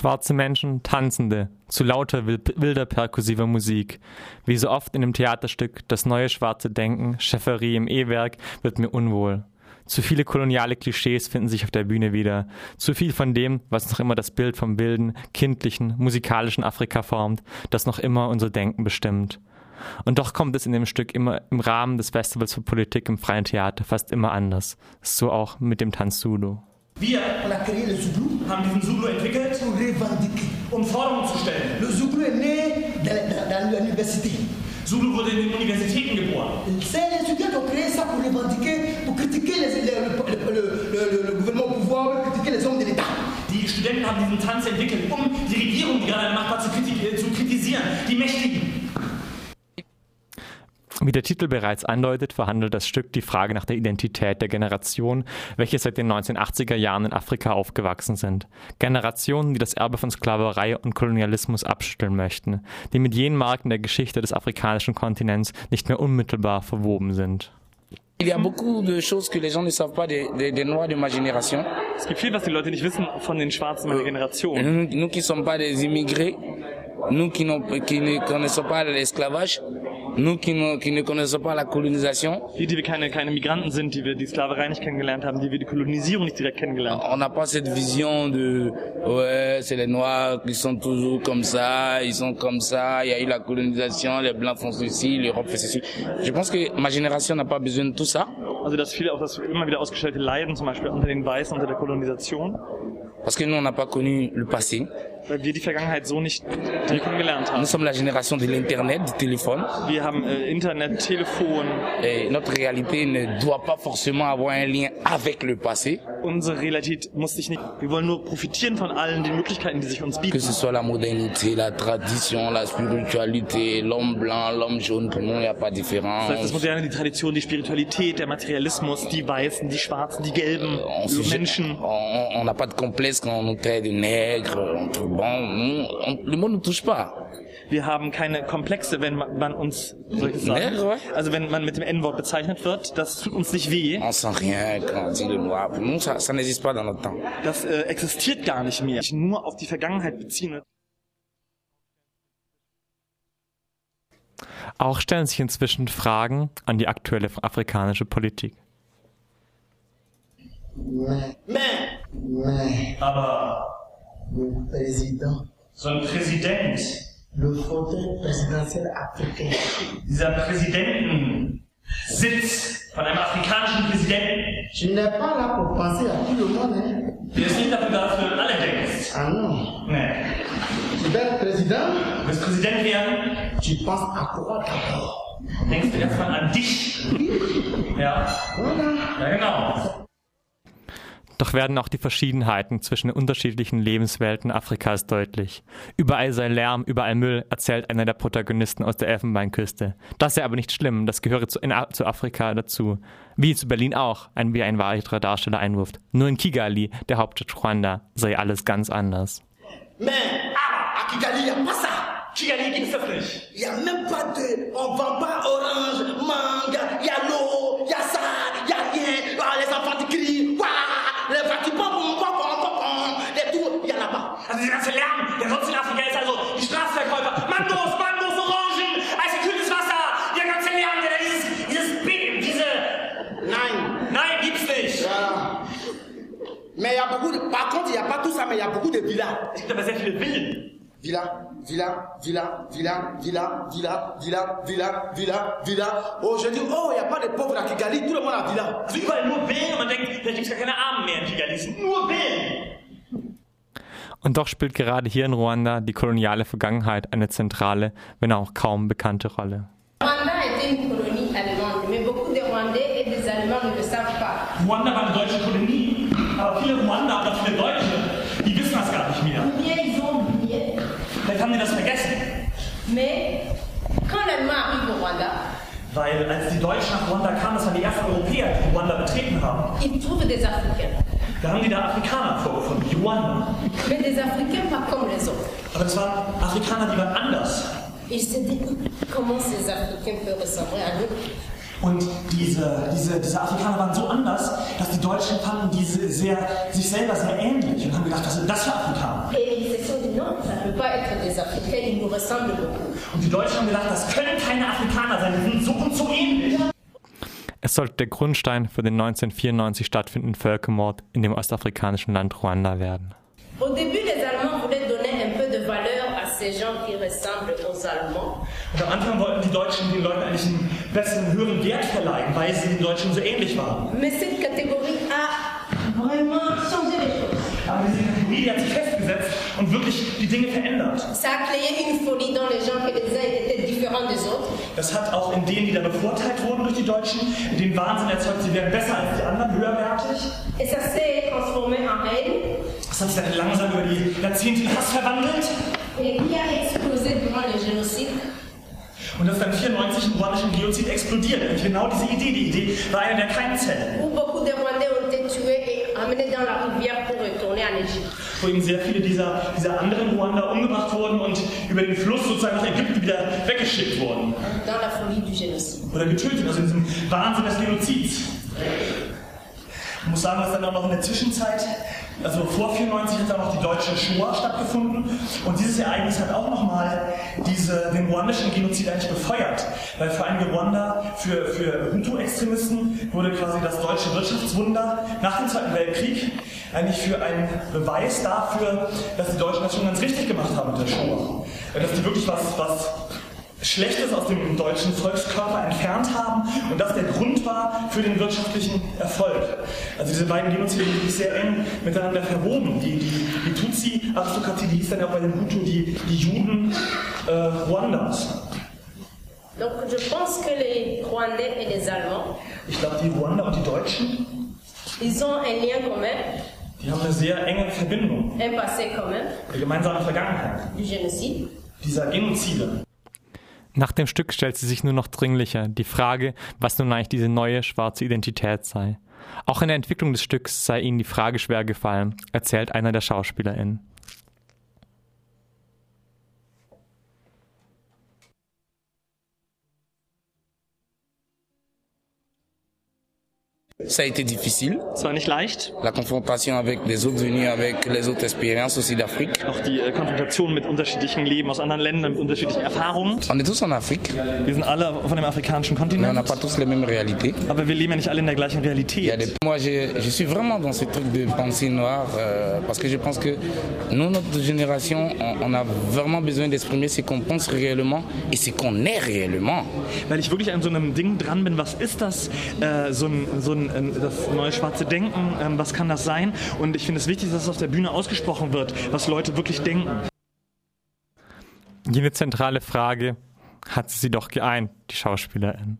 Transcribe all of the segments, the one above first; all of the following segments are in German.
Schwarze Menschen, Tanzende, zu lauter wilder perkussiver Musik. Wie so oft in dem Theaterstück Das neue schwarze Denken, Schäferie im E-Werk, wird mir unwohl. Zu viele koloniale Klischees finden sich auf der Bühne wieder. Zu viel von dem, was noch immer das Bild vom wilden, kindlichen, musikalischen Afrika formt, das noch immer unser Denken bestimmt. Und doch kommt es in dem Stück immer im Rahmen des Festivals für Politik im freien Theater fast immer anders. So auch mit dem Tanz Zulu. Wir haben diesen Zulu entwickelt, um Forderungen zu stellen. Le Zulu est né dans, l'université. Zulu wurde in den Universitäten geboren. C'est les étudiants qui ont créé ça pour revendiquer, pour critiquer les, le, le, le, le, gouvernement au pouvoir, critiquer les hommes de l'État. Die Studenten haben diesen Tanz entwickelt, um die Regierung, die gerade an der Macht war, zu kritisieren, die Mächtigen. Wie der Titel bereits andeutet, verhandelt das Stück die Frage nach der Identität der Generation, welche seit den 1980er Jahren in Afrika aufgewachsen sind. Generationen, die das Erbe von Sklaverei und Kolonialismus abschütteln möchten, die mit jenen Marken der Geschichte des afrikanischen Kontinents nicht mehr unmittelbar verwoben sind. Ne. Es gibt viel, was die Leute nicht wissen von den Schwarzen meiner Generation. Nous, nous qui sommes pas des immigrés, nous qui, qui ne connaissons pas l'esclavage, nous qui ne, qui ne connaissons pas la colonisation. Die, die wir keine, keine Migranten sind, die wir die Sklaverei nicht kennengelernt haben, die wir die Kolonisierung nicht direkt kennengelernt haben. On n'a pas cette vision de, ouais, c'est les Noirs qui sont toujours comme ça, ils sont comme ça, il y a eu la colonisation, les Blancs font ceci, l'Europe fait ceci. Je pense que ma génération n'a pas besoin de tout ça. Also dass viele auch das immer wieder ausgestellte Leiden, zum Beispiel unter den Weißen, unter der Kolonisation. Parce que nous, on n'a pas connu le passé. Weil wir die Vergangenheit so nicht kennengelernt haben. Nous sommes la génération de l'Internet, du téléphone. Wir haben äh, Internet, Telefon. Et notre réalité ne doit pas forcément avoir un lien avec le passé. Unsere Realität muss sich nicht. Wir wollen nur profitieren von allen den Möglichkeiten, die sich uns bieten. Que ce soit la modernité, la tradition, la spiritualité, l'homme blanc, l'homme jaune, pour nous, il n'y a pas de différence. Das heißt, das Moderne, die Tradition, die Spiritualität, der Materialismus, die Weißen, die Schwarzen, die Gelben, on die Menschen. On n'a pas de complexe quand on nous traite de nègre. On, le mot ne touche pas. Wir haben keine Komplexe, wenn man, man uns soll ich sagen? Also wenn man mit dem N-Wort bezeichnet wird, das tut uns nicht weh. On sent rien quand on dit le noir. Pour nous, ça, ça n'existe pas dans notre temps. Das äh, existiert gar nicht mehr. Ich nur auf die Vergangenheit beziehen. Auch stellen sich inzwischen Fragen an die aktuelle afrikanische Politik. Aber le président, so ein Präsident, le fauteuil présidentiel africain, dieser Präsidentensitz von einem afrikanischen Präsidenten, je n'ai pas là pour penser à tout le monde. Hein. der ist nicht dafür da, dass du an alle denkst. Ah non. Nee. Tu veux être président, Du willst Präsident werden, tu penses à toi d'abord. denkst du erstmal an dich. Ja, Voilà. ja genau. Doch werden auch die Verschiedenheiten zwischen den unterschiedlichen Lebenswelten Afrikas deutlich. Überall sei Lärm, überall Müll, erzählt einer der Protagonisten aus der Elfenbeinküste. Das sei aber nicht schlimm, das gehöre zu, in, zu Afrika dazu. Wie zu Berlin auch, ein, wie ein weiterer Darsteller einwirft. Nur in Kigali, der Hauptstadt Ruanda, sei alles ganz anders. Mais à, à Kigali, ça. Kigali a même pas de. On vend pas mais il y a beaucoup de villas. Es gibt aber sehr viele Villen. Villa, villa, villa, villa, villa, villa, villa, villa, villa, villa. Oh, je dis, oh, il n'y a pas de pauvres à Kigali, tout le monde a villa. Also überall nur Villen und man denkt, vielleicht gibt's gar keine Armen mehr in Kigali, es sind nur Villen. Und doch spielt gerade hier in Ruanda die koloniale Vergangenheit eine zentrale, wenn auch kaum bekannte Rolle. Rwanda était une colonie allemande, mais beaucoup de Rwandais et des Allemands ne le savent pas. Ruanda war eine deutsche Kolonie, aber viele Ruanda, aber viele Deutsche, die wissen das gar nicht mehr. Ou bien ils ont oublié. Vielleicht haben die das vergessen. Mais quand l'Allemand arrive au Rwanda, Weil als die Deutschen nach Ruanda kamen, das waren die ersten Europäer, die Ruanda betreten haben, des Africains. da haben die da Afrikaner vorgefunden, die Ruanda. Mais des Africains pas comme les autres. Aber das waren Afrikaner, die waren anders. Il se dit comment ces Africains peuvent ressembler à nous. Und diese, diese, diese Afrikaner waren so anders, dass die Deutschen fanden diese sehr, sich selber sehr ähnlich und haben gedacht, was sind das für Afrikaner? Ne. Und die Deutschen haben gedacht, das können keine Afrikaner sein, die sind so und so ähnlich. Es sollte der Grundstein für den 1994 stattfindenden Völkermord in dem ostafrikanischen Land Ruanda werden. Au début, les Allemands voulaient donner un peu de valeur à ces gens qui ressemblent aux Allemands. Und am Anfang wollten die Deutschen den Leuten eigentlich einen besseren, höheren Wert verleihen, weil sie den Deutschen so ähnlich waren. Mais cette catégorie a vraiment changé les choses. Aber diese Kategorie, die hat sich festgesetzt und wirklich die Dinge verändert. Ça a créé une folie dans les gens que les uns étaient différents des autres. Das hat auch in denen, die da bevorteilt wurden durch die Deutschen, den Wahnsinn erzeugt, sie wären besser als die anderen, höherwertig. Et ça s'est transformé en haine Das hat sich dann langsam über die Jahrzehnte in Hass verwandelt. Und das dann 94 im ruandischen Genozid explodiert. Und genau diese Idee, die Idee war eine der Keimzellen, wo eben sehr viele dieser, dieser anderen Ruander umgebracht wurden und über den Fluss sozusagen nach Ägypten wieder weggeschickt wurden. Oder getötet, also in diesem Wahnsinn des Genozids. Ich muss sagen, dass dann auch noch in der Zwischenzeit, also vor 94 hat dann noch die deutsche Shoah stattgefunden und dieses Ereignis hat auch nochmal diese, den ruandischen Genozid eigentlich befeuert. Weil für einige Ruander, für, für Hutu-Extremisten wurde quasi das deutsche Wirtschaftswunder nach dem Zweiten Weltkrieg eigentlich für einen Beweis dafür, dass die Deutschen das schon ganz richtig gemacht haben mit der Shoah. Dass die wirklich was, was Schlechtes aus dem deutschen Volkskörper entfernt haben und das der Grund war für den wirtschaftlichen Erfolg. Also diese beiden Genozide sind wirklich sehr eng miteinander verwoben. Die, die, die Tutsi-Aristokratie, die hieß dann auch bei den Hutu die, die Juden äh, Ruandas. Ich glaube, die Ruander und die Deutschen, ils ont un lien commun, die haben eine sehr enge Verbindung, un passé commun eine gemeinsame Vergangenheit du génocide. dieser Genozide. Nach dem Stück stellt sie sich nur noch dringlicher die Frage, was nun eigentlich diese neue schwarze Identität sei. Auch in der Entwicklung des Stücks sei ihnen die Frage schwer gefallen, erzählt einer der SchauspielerInnen. Ça a été difficile. Es war nicht leicht, La confrontation avec les autres venus, avec les autres expériences aussi d'Afrique. auch die äh, Konfrontation mit unterschiedlichen Leben aus anderen Ländern, mit unterschiedlichen Erfahrungen. On est tous en Afrique, Wir sind alle von dem afrikanischen mais on n'a Kontinent, pas tous les mêmes réalités. aber wir leben ja nicht alle in der gleichen Il y a Realität. des... Moi, je, je suis vraiment dans ce truc de pensée noire euh, parce que je pense que nous, notre génération, on, on a vraiment besoin d'exprimer ce qu'on pense réellement et ce qu'on est réellement. Weil ich wirklich an so einem Ding dran bin, was ist das, äh, so ein, so ein äh, das neue schwarze Denken, ähm, was kann das sein? Und ich finde es wichtig, dass es auf der Bühne ausgesprochen wird, was Leute wirklich denken. Jene zentrale Frage hat sie doch geeint, die Schauspielerin.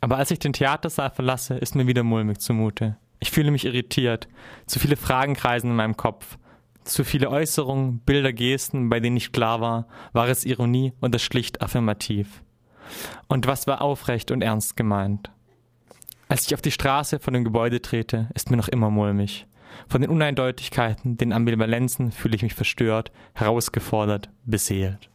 Aber als ich den Theatersaal verlasse, ist mir wieder mulmig zumute. Ich fühle mich irritiert. Zu viele Fragen kreisen in meinem Kopf. Zu viele Äußerungen, Bilder, Gesten, bei denen nicht klar war, war es Ironie oder schlicht affirmativ. Und was war aufrecht und ernst gemeint? Als ich auf die Straße von dem Gebäude trete, ist mir noch immer mulmig. Von den Uneindeutigkeiten, den Ambivalenzen fühle ich mich verstört, herausgefordert, beseelt.